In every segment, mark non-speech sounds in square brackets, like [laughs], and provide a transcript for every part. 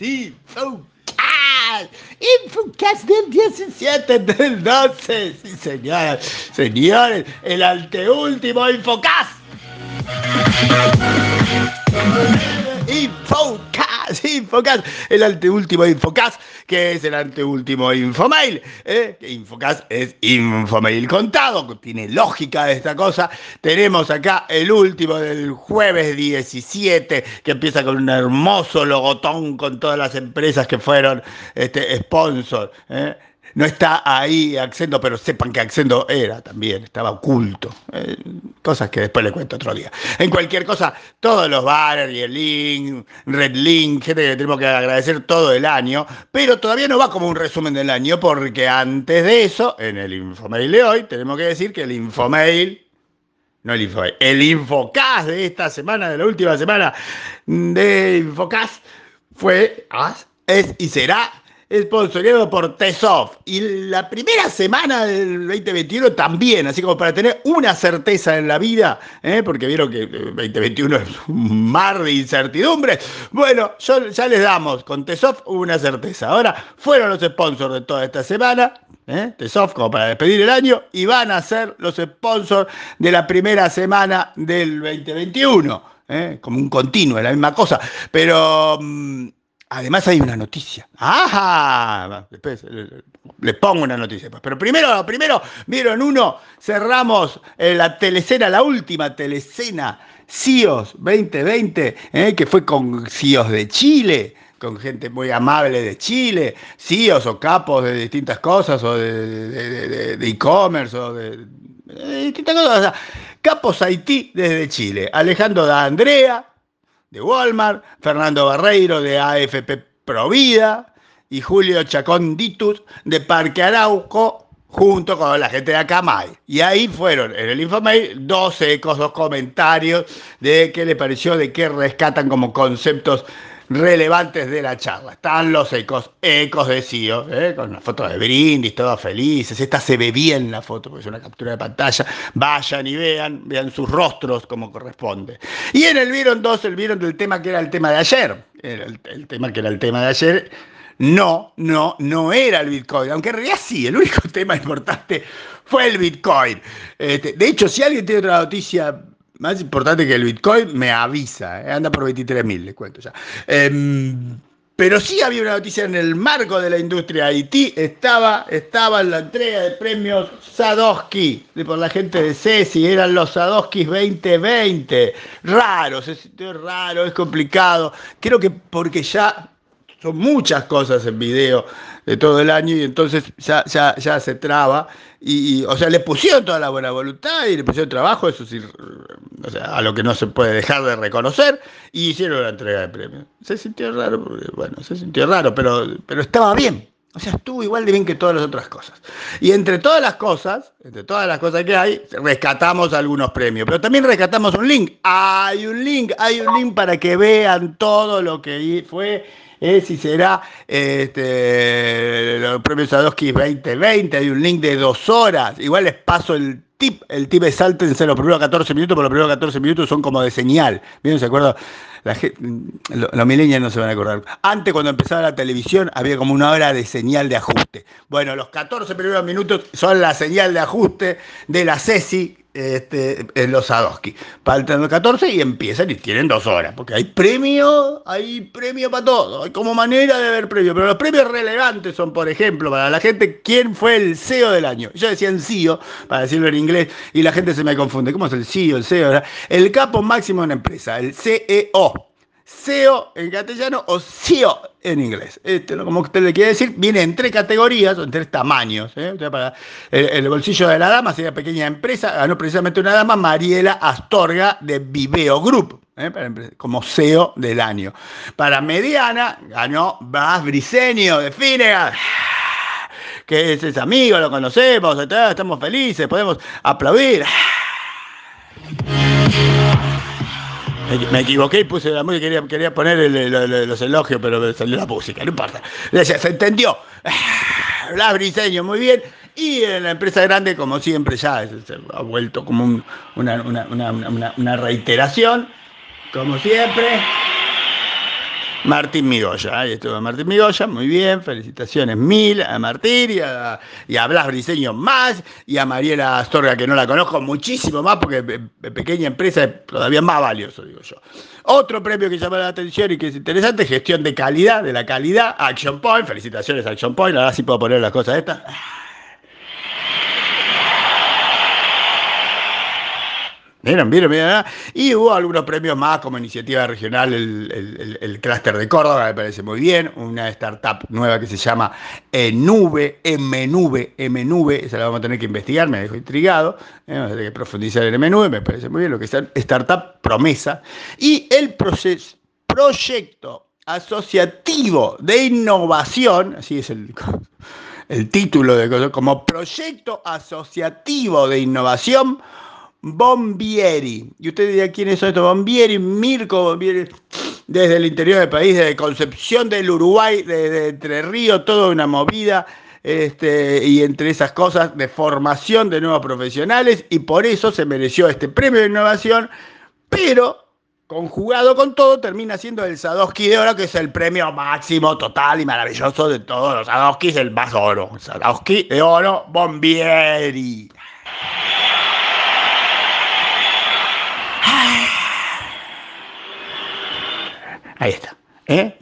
así. ¡Pum! ¡Ah! Infocast del 17 del 12. Sí, señores. Señores, el anteúltimo Infocast. Infocast. [laughs] Infocast, el anteúltimo Infocast, que es el anteúltimo Infomail. ¿eh? Infocast es Infomail contado, tiene lógica esta cosa. Tenemos acá el último del jueves 17, que empieza con un hermoso logotón con todas las empresas que fueron este, sponsor. ¿eh? No está ahí Accendo, pero sepan que Accendo era también, estaba oculto. Eh, cosas que después le cuento otro día. En cualquier cosa, todos los bares y el link, Red Link, gente que tenemos que agradecer todo el año, pero todavía no va como un resumen del año, porque antes de eso, en el Infomail de hoy, tenemos que decir que el Infomail no el Infomail, el Infocast de esta semana, de la última semana de Infocast, fue, es y será sponsoreado por Tesoft. Y la primera semana del 2021 también, así como para tener una certeza en la vida, ¿eh? porque vieron que 2021 es un mar de incertidumbre. Bueno, ya les damos con Tesoft una certeza. Ahora fueron los sponsors de toda esta semana. ¿eh? Tesoft como para despedir el año y van a ser los sponsors de la primera semana del 2021. ¿eh? Como un continuo, la misma cosa. Pero... Mm, Además hay una noticia. ¡Ajá! Después les pongo una noticia. Pero primero, primero, vieron uno, cerramos eh, la telecena, la última telecena CIOS 2020, eh, que fue con CIOS de Chile, con gente muy amable de Chile, CIOs o capos de distintas cosas, o de e-commerce, o de, distintas cosas. capos Haití desde Chile. Alejandro da Andrea, de Walmart, Fernando Barreiro de AFP Provida y Julio Chacón Ditus de Parque Arauco junto con la gente de Acamay. Y ahí fueron en el Infomail dos ecos, dos comentarios de qué le pareció, de qué rescatan como conceptos relevantes de la charla. Están los ecos, ecos de CIO, ¿eh? con una foto de brindis, todos felices. Esta se ve bien la foto, porque es una captura de pantalla. Vayan y vean, vean sus rostros como corresponde. Y en el Vieron 2, el Vieron del tema que era el tema de ayer. el, tema que era el tema de ayer. No, no, no era el Bitcoin, aunque en realidad sí, el único [laughs] tema importante fue el Bitcoin. Este, de hecho, si alguien tiene otra noticia más importante que el Bitcoin, me avisa. ¿eh? Anda por 23 mil, les cuento ya. Em, pero sí había una noticia en el marco de la industria Haití. Estaba, estaba en la entrega de premios Sadowski por la gente de CESI. Eran los Sadowski 2020. Raro, se sintió raro, es complicado. Creo que porque ya son muchas cosas en video de todo el año y entonces ya, ya, ya se traba. Y, o sea, le pusieron toda la buena voluntad y le pusieron trabajo, eso sí, o sea, a lo que no se puede dejar de reconocer, y hicieron la entrega de premios. Se sintió raro, bueno, se sintió raro, pero, pero estaba bien. O sea, estuvo igual de bien que todas las otras cosas. Y entre todas las cosas, entre todas las cosas que hay, rescatamos algunos premios. Pero también rescatamos un link. Hay un link, hay un link para que vean todo lo que fue es y será este, los premios Sadowski 2020. Hay un link de dos horas. Igual les paso el El tip es sáltense los primeros 14 minutos, porque los primeros 14 minutos son como de señal. ¿Bien? ¿Se acuerdan? La los milenios no se van a acordar. Antes, cuando empezaba la televisión, había como una hora de señal de ajuste. Bueno, los 14 primeros minutos son la señal de ajuste de la CESI este, los Sadowski. Faltan los 14 y empiezan y tienen dos horas, porque hay premio, hay premio para todo, hay como manera de ver premio, pero los premios relevantes son, por ejemplo, para la gente, ¿quién fue el CEO del año? Yo decía en CEO, para decirlo en inglés, y la gente se me confunde, ¿cómo es el CEO, el CEO? El capo máximo de una empresa, el CEO. SEO en castellano o CEO en inglés. Este, como usted le quiere decir, viene en tres categorías o en tres tamaños. ¿eh? el, bolsillo de la dama sería pequeña empresa, ganó precisamente una dama, Mariela Astorga de Viveo Group. ¿eh? como CEO del año. Para mediana ganó Bas Briseño de Finnegan que es, ese amigo, lo conocemos, estamos felices, podemos aplaudir. Me, equivoqué y puse la música, quería, quería poner los elogios, pero salió la música, no importa. Se entendió. La briseño, muy bien. Y en la empresa grande, como siempre, ya se ha vuelto como una, reiteración, como siempre. Martín Migoya, ahí estuvo Martín Migoya, muy bien, felicitaciones mil a Martín y a, y a Blas Briseño más, y a Mariela Astorga, que no la conozco muchísimo más, porque pequeña empresa es todavía más valioso, digo yo. Otro premio que llama la atención y que es interesante, gestión de calidad, de la calidad, Action Point, felicitaciones Action Point, ahora sí puedo poner las cosas estas. ¿Vieron, vieron, vieron? Y hubo algunos premios más como iniciativa regional, el, el, clúster de Córdoba, me parece muy bien, una startup nueva que se llama Nube, M-Nube, M-Nube, esa la vamos a tener que investigar, me dejó intrigado, ¿eh? vamos a tener que profundizar en M-Nube, me parece muy bien lo que es Startup Promesa. Y el proceso, proyecto asociativo de innovación, así es el, [laughs] el título de como proyecto asociativo de innovación, Bombieri. Y usted dirá quiénes son estos Bombieri, Mirko Bombieri, desde el interior del país, desde Concepción del Uruguay, desde Entre Ríos, toda una movida. Este, y entre esas cosas de formación de nuevos profesionales y por eso se mereció este premio de innovación, pero conjugado con todo termina siendo el Sadowski de oro, que es el premio máximo, total y maravilloso de todos los Sadowskis, el más oro. Sadowski de oro, Bombieri. Ahí está. ¿Eh?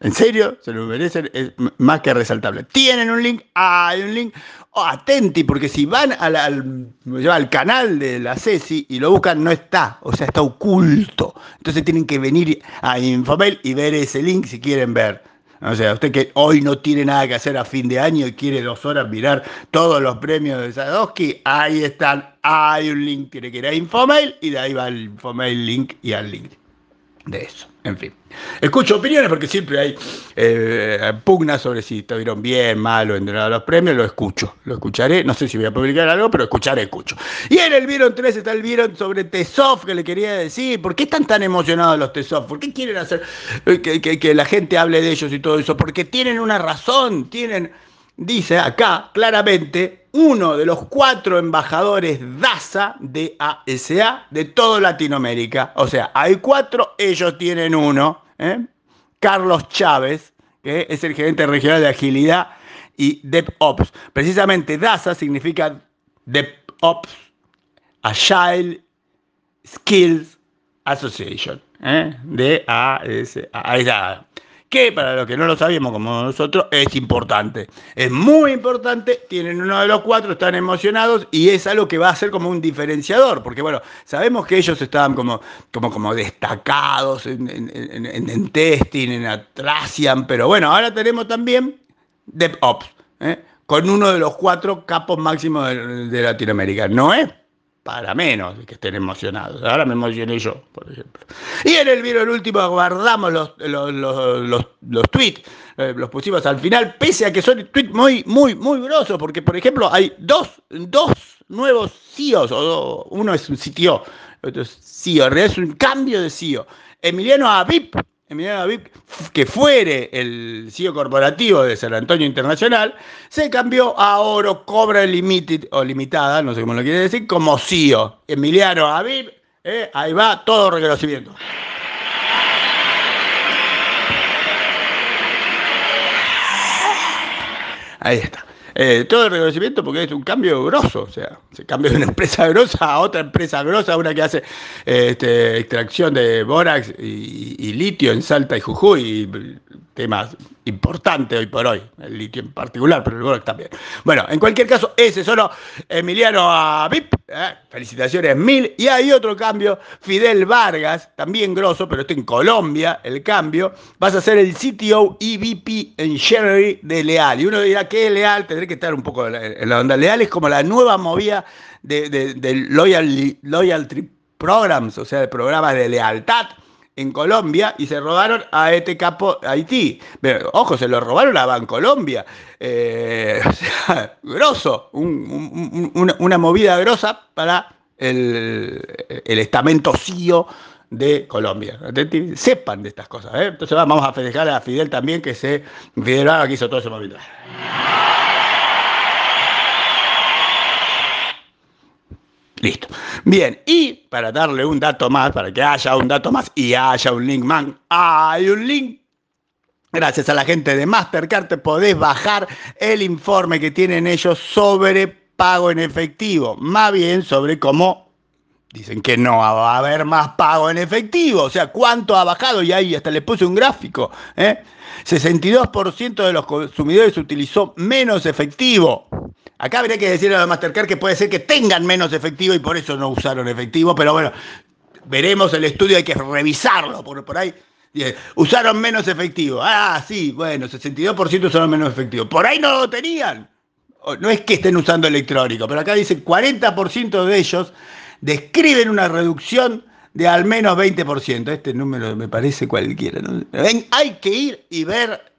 ¿En serio? Se lo merecen, es más que resaltable. ¿Tienen un link? Hay un link. Oh, atenti, porque si van al, al, canal de la Ceci y lo buscan, no está. O sea, está oculto. Entonces tienen que venir a Infomail y ver ese link si quieren ver. O sea, usted que hoy no tiene nada que hacer a fin de año y quiere dos horas mirar todos los premios de Sadowski, ahí están. Hay un link, tiene que ir a Infomail y de ahí va el Infomail link y al link de eso. En fin. Escucho opiniones porque siempre hay eh, pugnas sobre si estuvieron bien, mal o entrenados los premios. Lo escucho, lo escucharé. No sé si voy a publicar algo, pero escucharé, escucho. Y en el Vieron 3 está el Vieron sobre Tesof que le quería decir. ¿Por qué están tan emocionados los Tesof? ¿Por qué quieren hacer eh, que, que la gente hable de ellos y todo eso? Porque tienen una razón, tienen, dice acá claramente, uno de los cuatro embajadores DASA, de ASA, de toda Latinoamérica. O sea, hay cuatro, ellos tienen uno. ¿eh? Carlos Chávez, que es el gerente regional de agilidad y DevOps. Precisamente DASA significa DevOps, Agile Skills Association. ¿eh? D-A-S-A que para los que no lo sabíamos como nosotros es importante. Es muy importante, tienen uno de los cuatro, están emocionados y es algo que va a ser como un diferenciador, porque bueno, sabemos que ellos estaban como, como, como destacados en, en, testing, en Atlassian, pero bueno, ahora tenemos también DevOps, ¿eh? con uno de los cuatro capos máximos de, de Latinoamérica. No es para menos que estén emocionados. Ahora me emocioné yo, por ejemplo. Y en el video el último guardamos los, los, los, tweets, eh, los pusimos al final, pese a que son tweets muy, muy, muy grosos, porque por ejemplo hay dos, dos nuevos CEOs, o uno es un CTO, otro es CEO, en realidad es un cambio de CEO. Emiliano Avip Emiliano David, que fuere el CEO corporativo de San Antonio Internacional, se cambió a Oro Cobra Limited o Limitada, no sé cómo lo quiere decir, como CEO. Emiliano Aviv, eh, ahí va todo reconocimiento. Ahí está. Eh, todo el reconocimiento porque es un cambio grosso, o sea, se cambia de una [laughs] empresa grosa a otra empresa grosa, una que hace este, extracción de bórax y, litio en Salta y Jujuy, y temas importantes hoy por hoy, el litio en particular, pero el bórax también. Bueno, en cualquier caso, ese solo Emiliano Avip, eh, felicitaciones mil, y hay otro cambio, Fidel Vargas, también grosso, pero está en Colombia, el cambio, vas a ser el CTO EVP en Sherry de Leal, y uno dirá, ¿qué es Leal? que estar un poco en la onda. Leal es como la nueva movida de, loyalty programs, o sea, de programas de lealtad en Colombia y se robaron a este capo Haití. Pero, ojo, se lo robaron a Bancolombia. Eh, [laughs] o sea, grosso, una, movida grosa para el, estamento CIO de Colombia. Sepan de estas cosas. ¿eh? Entonces vamos a festejar a Fidel también, que se Fidel que hizo todo ese movimiento. Listo. Bien, y para darle un dato más, para que haya un dato más y haya un link man, hay un link Gracias a la gente de Mastercard te podés bajar el informe que tienen ellos sobre pago en efectivo, más bien sobre cómo dicen que no va a haber más pago en efectivo, o sea, cuánto ha bajado y ahí hasta le puse un gráfico. ¿eh? 62% de los consumidores utilizó menos efectivo. Acá habría que decirle a Mastercard que puede ser que tengan menos efectivo y por eso no usaron efectivo, pero bueno, veremos el estudio, hay que revisarlo por, por ahí usaron menos efectivo. Ah, sí, bueno, 62% usaron menos efectivo. Por ahí no lo tenían. No es que estén usando electrónico, pero acá dice 40% de ellos describen una reducción de al menos 20%. Este número me parece cualquiera. Hay que ir y ver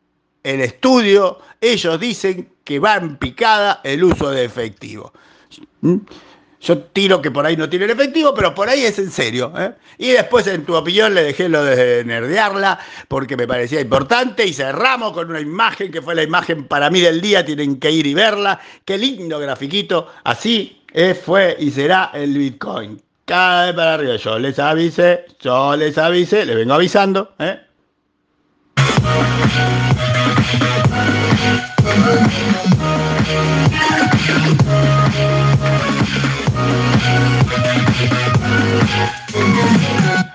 el estudio. Ellos dicen que va en picada el uso de efectivo. ¿Mm? Yo tiro que por ahí no tiene el efectivo, pero por ahí es en serio. ¿eh? Y después, en tu opinión, le dejé lo de nerdearla porque me parecía importante y cerramos con una imagen que fue la imagen para mí del día. Tienen que ir y verla. Qué lindo grafiquito. Así es, fue y será el Bitcoin. Cae para arriba. Yo les avisé, yo les avisé, les vengo avisando. ¿eh? Thank you.